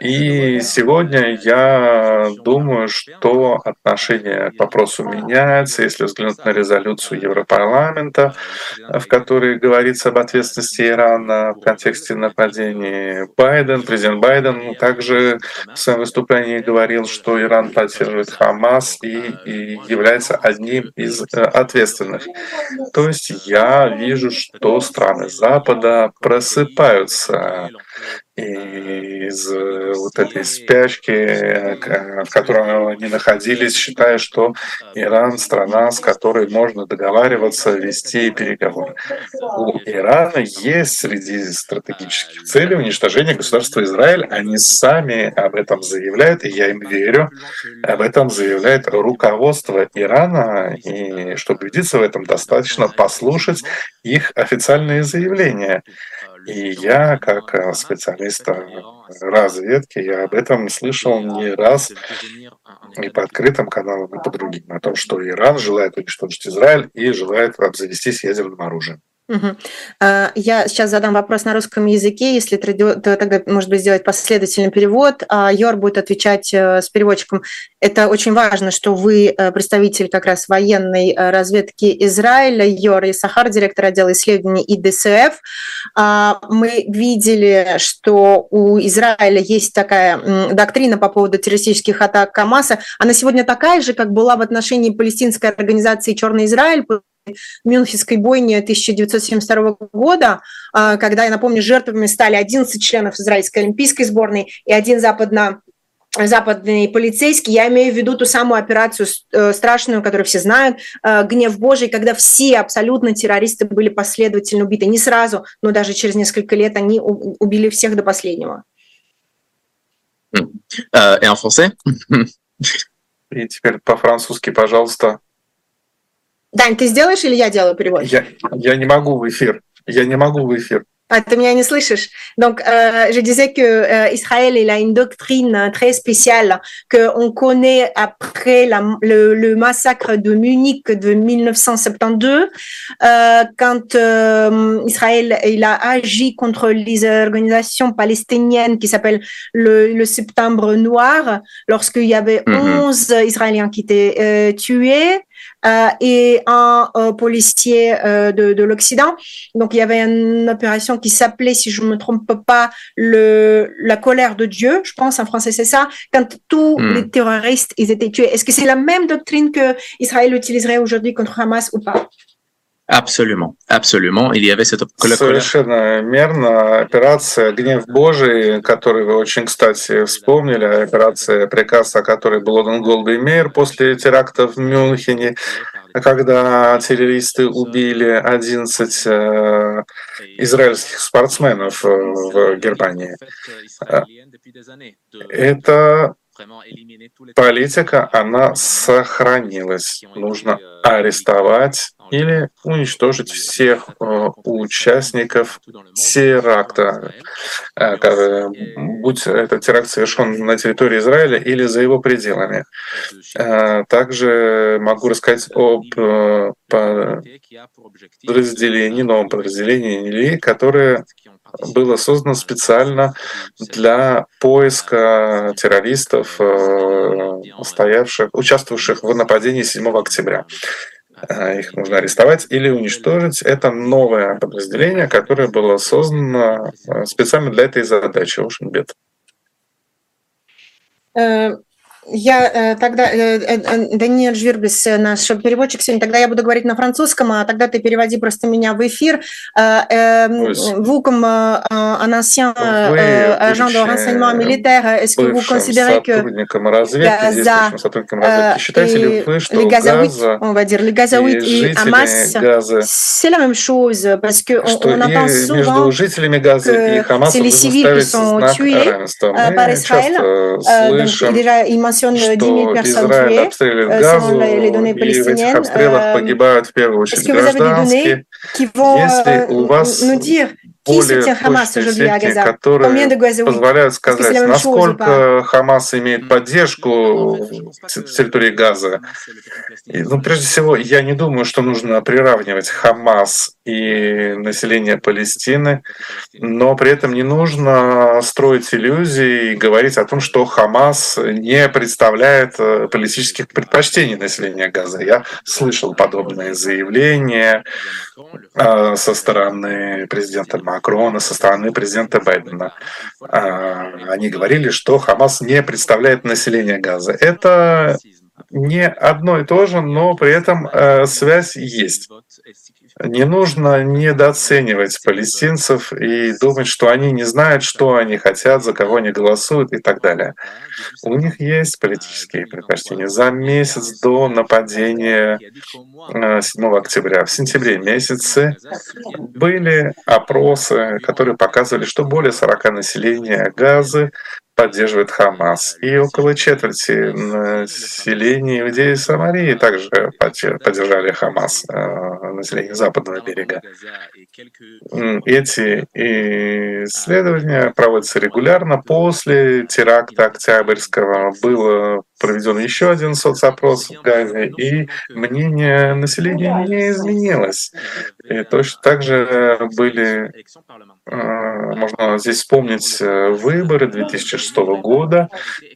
и сегодня я думаю, что отношение к вопросу меняется, если взглянуть на резолюцию Европарламента, в которой говорится об ответственности Ирана в контексте нападений. Байден, президент Байден также в своем выступлении говорил, что Иран поддерживает Хамас и, и является одним из э, ответственных. То есть я вижу, что страны Запада просыпаются из э, вот этой спячки, в которой они находились, считая, что Иран — страна, с которой можно договариваться, вести переговоры. У Ирана есть среди стратегических целей уничтожение государства Израиль. Они сами об этом заявляют, и я им верю. Об этом заявляет руководство Ирана, и чтобы убедиться в этом, достаточно послушать их официальные заявления. И я, как э, специалист э, разведки, я об этом слышал не раз. и по открытым каналам, и по другим, о том, что Иран желает уничтожить Израиль и желает обзавестись ядерным оружием. Угу. Я сейчас задам вопрос на русском языке, если то тогда, может быть, сделать последовательный перевод, а Йор будет отвечать э, с переводчиком. Это очень важно, что вы э, представитель как раз военной э, разведки Израиля, Йор и Сахар, директор отдела исследований ИДСФ. А, мы видели, что у Израиля есть такая доктрина по поводу террористических атак Хамаса. Она сегодня такая же, как была в отношении палестинской организации «Черный Израиль», Мюнхенской бойни 1972 года, когда, я напомню, жертвами стали 11 членов израильской олимпийской сборной и один западно западный полицейский, я имею в виду ту самую операцию э, страшную, которую все знают, э, «Гнев Божий», когда все абсолютно террористы были последовательно убиты. Не сразу, но даже через несколько лет они убили всех до последнего. Et en français И теперь по-французски, пожалуйста. Дань, ты сделаешь или я делаю перевод? Я, я не могу в эфир. Я не могу в эфир. Ah, tu m'as Donc, euh, je disais que euh, Israël il a une doctrine très spéciale que on connaît après la, le, le, massacre de Munich de 1972, euh, quand euh, Israël il a agi contre les organisations palestiniennes qui s'appellent le, le, Septembre Noir, lorsqu'il y avait mm -hmm. 11 Israéliens qui étaient euh, tués. Euh, et un policier euh, de, de l'Occident. Donc il y avait une opération qui s'appelait, si je ne me trompe pas, le, la colère de Dieu, je pense en français c'est ça, quand tous mm. les terroristes ils étaient tués. Est-ce que c'est la même doctrine que Israël utiliserait aujourd'hui contre Hamas ou pas? Absolument, absolument. Il y avait cette Совершенно мерно. Операция «Гнев Божий», которую вы очень, кстати, вспомнили, операция «Приказ», о которой был отдан Голдой Мейер после теракта в Мюнхене, когда террористы убили 11 э, израильских спортсменов в Германии. Это политика, она сохранилась. Нужно арестовать или уничтожить всех э, участников теракта, э, будь этот теракт совершен на территории Израиля или за его пределами. Э, также могу рассказать об подразделении, новом подразделении, которое было создано специально для поиска террористов, стоявших, участвовавших в нападении 7 октября. Их нужно арестовать или уничтожить. Это новое подразделение, которое было создано специально для этой задачи. Ушенбет. Я э, тогда, э, э, Даниэль Жвирблис, наш переводчик сегодня, тогда я буду говорить на французском, а тогда ты переводи просто меня в эфир. Vous, comme un ancien agent de renseignement militaire, est-ce que vous considérez que Gaza, les Gazaouites, on va dire, les Gazaouites et Hamas, c'est la même chose, parce qu'on on entend souvent que c'est les civils qui sont tués par Israël. Donc, déjà, il mentionne 10 000 personnes tuées, selon les données palestiniennes. Est-ce que vous avez des données qui Combien de Gazaouis позволяют сказать, насколько Хамас имеет поддержку в территории Газа. И, ну, прежде всего, я не думаю, что нужно приравнивать Хамас и население Палестины, но при этом не нужно строить иллюзии и говорить о том, что Хамас не представляет э, политических предпочтений населения Газа. Я слышал подобные заявления со стороны президента Макрона, со стороны президента Байдена. Э, они говорили, что Хамас не представляет население Газа. Это не одно и то же, но при этом связь есть. Не нужно недооценивать палестинцев и думать, что они не знают, что они хотят, за кого они голосуют и так далее. У них есть политические предпочтения. За месяц до нападения 7 э, октября, в сентябре месяце, были опросы, которые показывали, что более 40 населения Газы поддерживает Хамас. И около четверти населения Иудеи и Самарии также поддержали Хамас, э, население западного берега. Эти исследования проводятся регулярно. После теракта Октябрьского было проведен еще один соцопрос в Газе, и мнение населения не изменилось. И точно так же были, э, можно здесь вспомнить э, выборы 2006 года,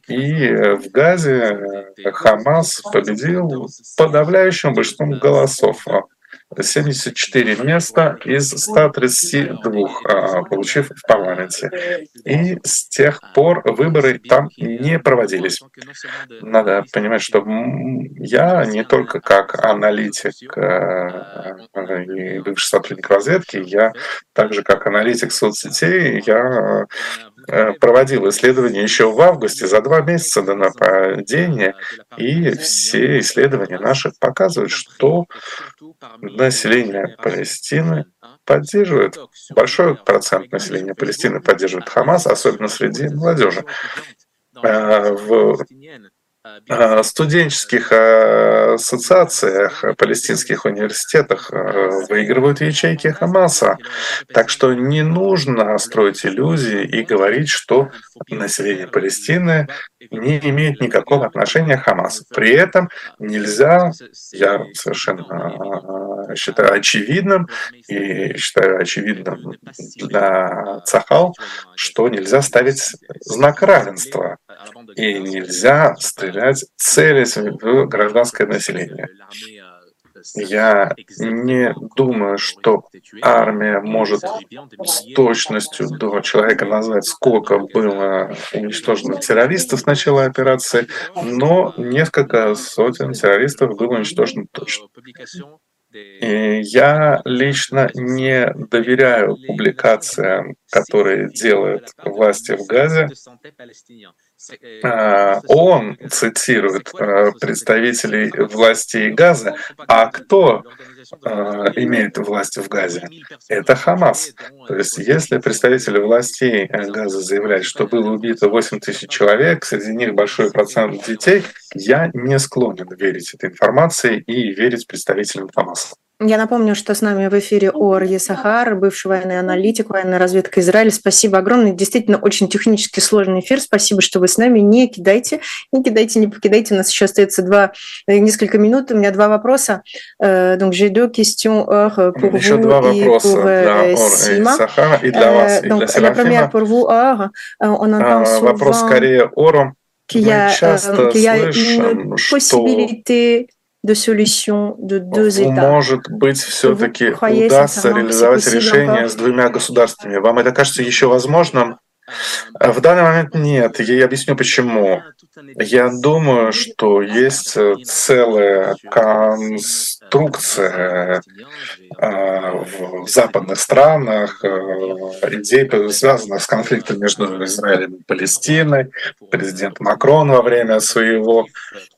и в Газе Хамас победил подавляющим большинством голосов. 74 места из 132, а, получив в парламенте. И с тех пор выборы там не проводились. Надо понимать, что я не только как аналитик э, и бывший сотрудник разведки, я также как аналитик соцсетей, я проводил исследования еще в августе, за два месяца до нападения, и все исследования наши показывают, что население Палестины поддерживает, большой процент населения Палестины поддерживает Хамас, особенно среди молодежи. Э, в Э, студенческих э, ассоциациях, э, палестинских университетах выигрывают ячейки Хамаса. Так что не нужно строить иллюзии и говорить, что население Палестины не имеет никакого отношения к Хамасу. При этом нельзя, я совершенно считаю очевидным, и считаю очевидным для Цахал, что нельзя ставить знак равенства и нельзя стрелять, целясь в гражданское население. Я не думаю, что армия может с точностью до человека назвать, сколько было уничтожено террористов с начала операции, но несколько сотен террористов было уничтожено точно. И я лично не доверяю публикациям, которые делают власти в Газе, он цитирует а, представителей властей Газа, а кто а, имеет власть в Газе? Это Хамас. То есть если представители властей э, Газа заявляют, что было убито 8 тысяч человек, среди них большой процент детей, я не склонен верить этой информации и верить представителям Хамаса. Я напомню, что с нами в эфире Ор Есахар, бывший военный аналитик, военная разведка Израиля. Спасибо огромное. Действительно, очень технически сложный эфир. Спасибо, что вы с нами. Не кидайте, не кидайте, не покидайте. У нас еще остается два, э, несколько минут. У меня два вопроса. Euh, donc, j'ai deux questions, Or, pour еще vous два вопроса pour для Ор Сима. и Сахара, и для вас, и для Серафима. pour vous, Or. On entend А, Вопрос скорее Ору. Мы часто слышим, что de solution de deux États. может быть, все-таки удастся реализовать решение с двумя государствами. Вам это кажется еще возможным? А В данный момент нет. Я объясню почему. Я думаю, что есть э, целая конструкция э, в западных странах, э, идей, связанных с конфликтом между Израилем и Палестиной. Президент Макрон во время своего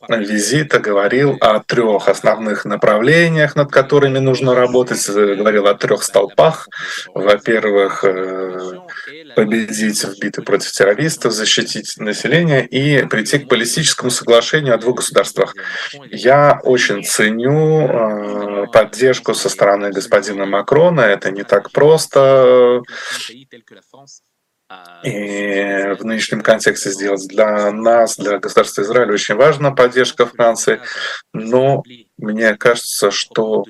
визита говорил о трех основных направлениях, над которыми нужно работать, э, говорил о трех столпах. Во-первых, победить в битве против террористов, защитить население и прийти к политическому соглашению о двух государствах. Я очень ценю э, поддержку со стороны господина Макрона. Это не так просто. И в нынешнем контексте сделать для нас, для государства Израиль очень важна поддержка Франции, но мне кажется, что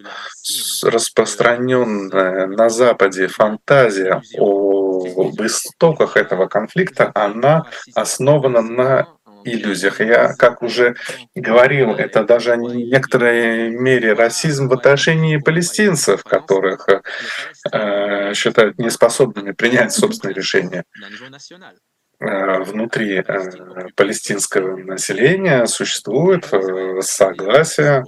распространенная на Западе фантазия об истоках этого конфликта, она основана на иллюзиях. Я, как уже говорил, это даже в некоторой мере расизм в отношении палестинцев, которых э, считают неспособными принять собственные решения внутри э, палестинского населения существует э, согласие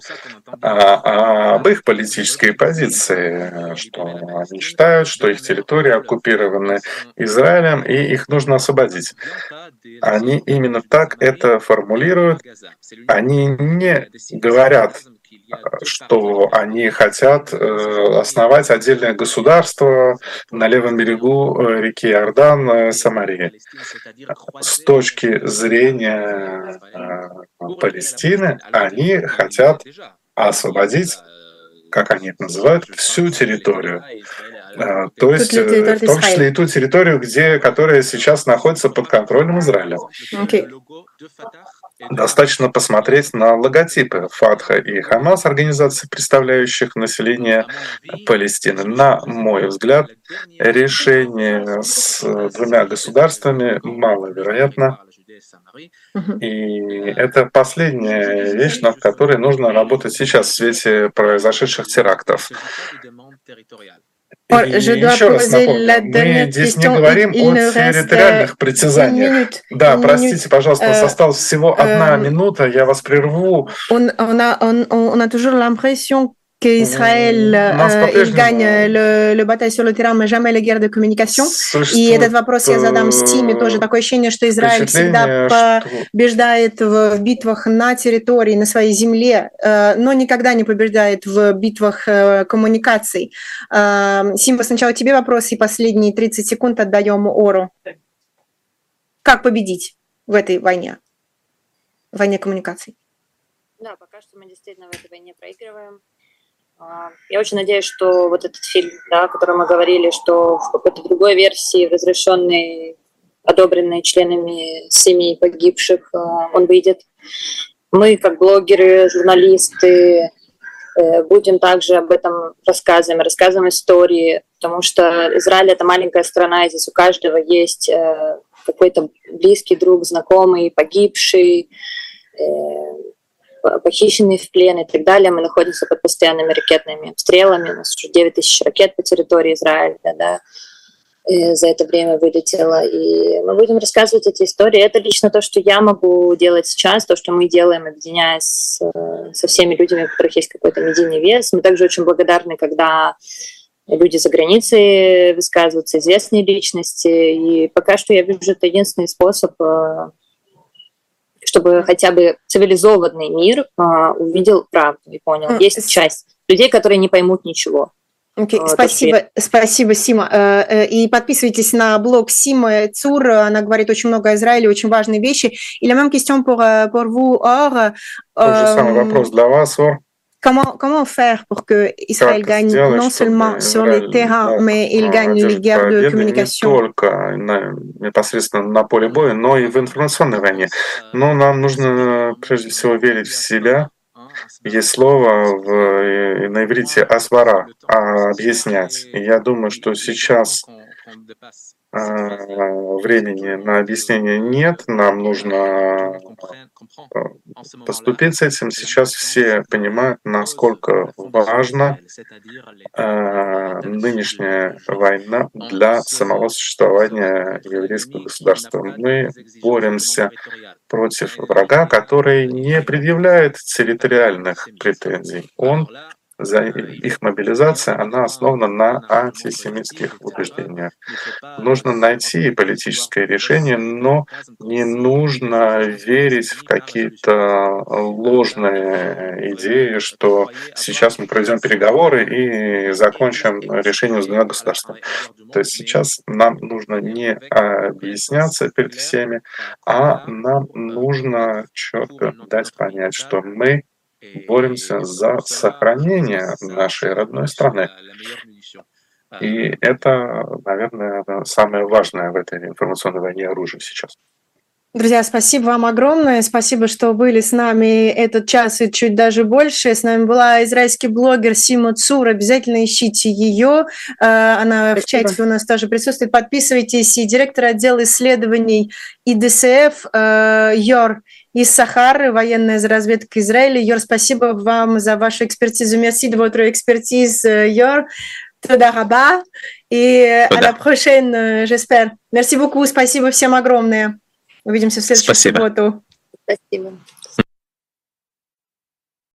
а, об их политической позиции, э, что они считают, что их территории оккупированы Израилем и их нужно освободить. Они именно так это формулируют. Они не говорят, что они хотят э, основать отдельное государство на левом берегу э, реки Иордан, э, Самарии. С точки зрения э, Палестины, они хотят освободить, как они это называют, всю территорию. Э, То есть, э, в том числе и ту территорию, где, которая сейчас находится под контролем Израиля. Окей. Достаточно посмотреть на логотипы Фатха и Хамас, организаций, представляющих население Палестины. На мой взгляд, решение с двумя государствами маловероятно. И это последняя вещь, над которой нужно работать сейчас в свете произошедших терактов. И je dois еще раз напомню, мы здесь не говорим о территориальных притязаниях. minute. Да, простите, пожалуйста, нас Э, осталась всего одна эм, минута, я вас прерву. On, on a, on, on a toujours l'impression qu'Israël euh, il gagne le, le bataille sur le terrain, mais jamais les guerres de communication. И этот вопрос я задам Стиме. Тоже такое ощущение, что Израиль всегда побеждает в, битвах на территории, на своей земле, но никогда не побеждает в битвах коммуникаций. Симба, сначала тебе вопрос, и последние 30 секунд отдаем Ору. Как победить в этой войне? В войне коммуникаций. Да, пока что мы действительно в этой войне проигрываем. А, Я очень надеюсь, что вот этот фильм, да, о котором мы говорили, что в какой-то другой версии, разрешенный, одобренный членами семей погибших, а, он выйдет. Мы, как блогеры, журналисты, э, будем также об этом рассказываем, рассказываем истории, потому что Израиль — это маленькая страна, и здесь у каждого есть э, какой-то близкий друг, знакомый, погибший, похищенные в плен и так далее. Мы находимся под постоянными ракетными обстрелами. У нас уже 9 тысяч ракет по территории Израиля, да, э, за это время вылетело. И мы будем рассказывать эти истории. Это лично то, что я могу делать сейчас, то, что мы делаем, объединяясь со всеми людьми, у которых есть какой-то медийный вес. Мы также очень благодарны, когда люди за границей высказываются, известные личности. И пока что я вижу, это единственный способ э, чтобы хотя бы цивилизованный мир а, увидел правду и понял. М, Есть часть людей, которые не поймут ничего. Окей, Вот, спасибо, спасибо, Сима. Э, э, И подписывайтесь на блог Симы Цур. Она говорит очень много о Израиле, очень важные вещи. И la même question pour, pour vous, Or. тот же самый Euh, вопрос для вас, Ор. Comment, comment faire pour que Israël Как gagne сделать, non seulement sur les terrains, mais il а, gagne les guerres de communication Не только на- непосредственно на поле боя, но и в информационной войне. Но нам нужно прежде всего верить в себя. Есть слово в, э, на иврите «асвара» — а, «объяснять». И я думаю, что сейчас времени на объяснение нет, нам нужно э, поступить с этим. Сейчас все понимают, насколько важна э, нынешняя война для самого существования еврейского государства. Мы боремся против врага, который не предъявляет территориальных претензий. Он за их мобилизация, она основана на антисемитских убеждениях. Нужно найти политическое решение, но не нужно верить в какие-то ложные идеи, что сейчас мы проведем переговоры и закончим решение с двумя государствами. То есть сейчас нам нужно не объясняться перед всеми, а нам нужно четко дать понять, что мы боремся за сохранение нашей родной страны. И это, наверное, самое важное в этой информационной войне оружие сейчас. Друзья, спасибо вам огромное. Спасибо, что были с нами этот час и чуть даже больше. С нами была израильский блогер Сима Цур. Обязательно ищите ее. Э, Она в Спасибо. чате у нас тоже присутствует. Подписывайтесь. И директор отдела исследований ИДСФ э, Йор из Сахары, военная разведка Израиля. Йор, спасибо вам за вашу экспертизу. Merci de votre expertise, Yor. Тода раба. И à Тода. la prochaine, euh, j'espère. Merci beaucoup. Спасибо всем огромное. Увидимся в следующую Спасибо. субботу. Спасибо.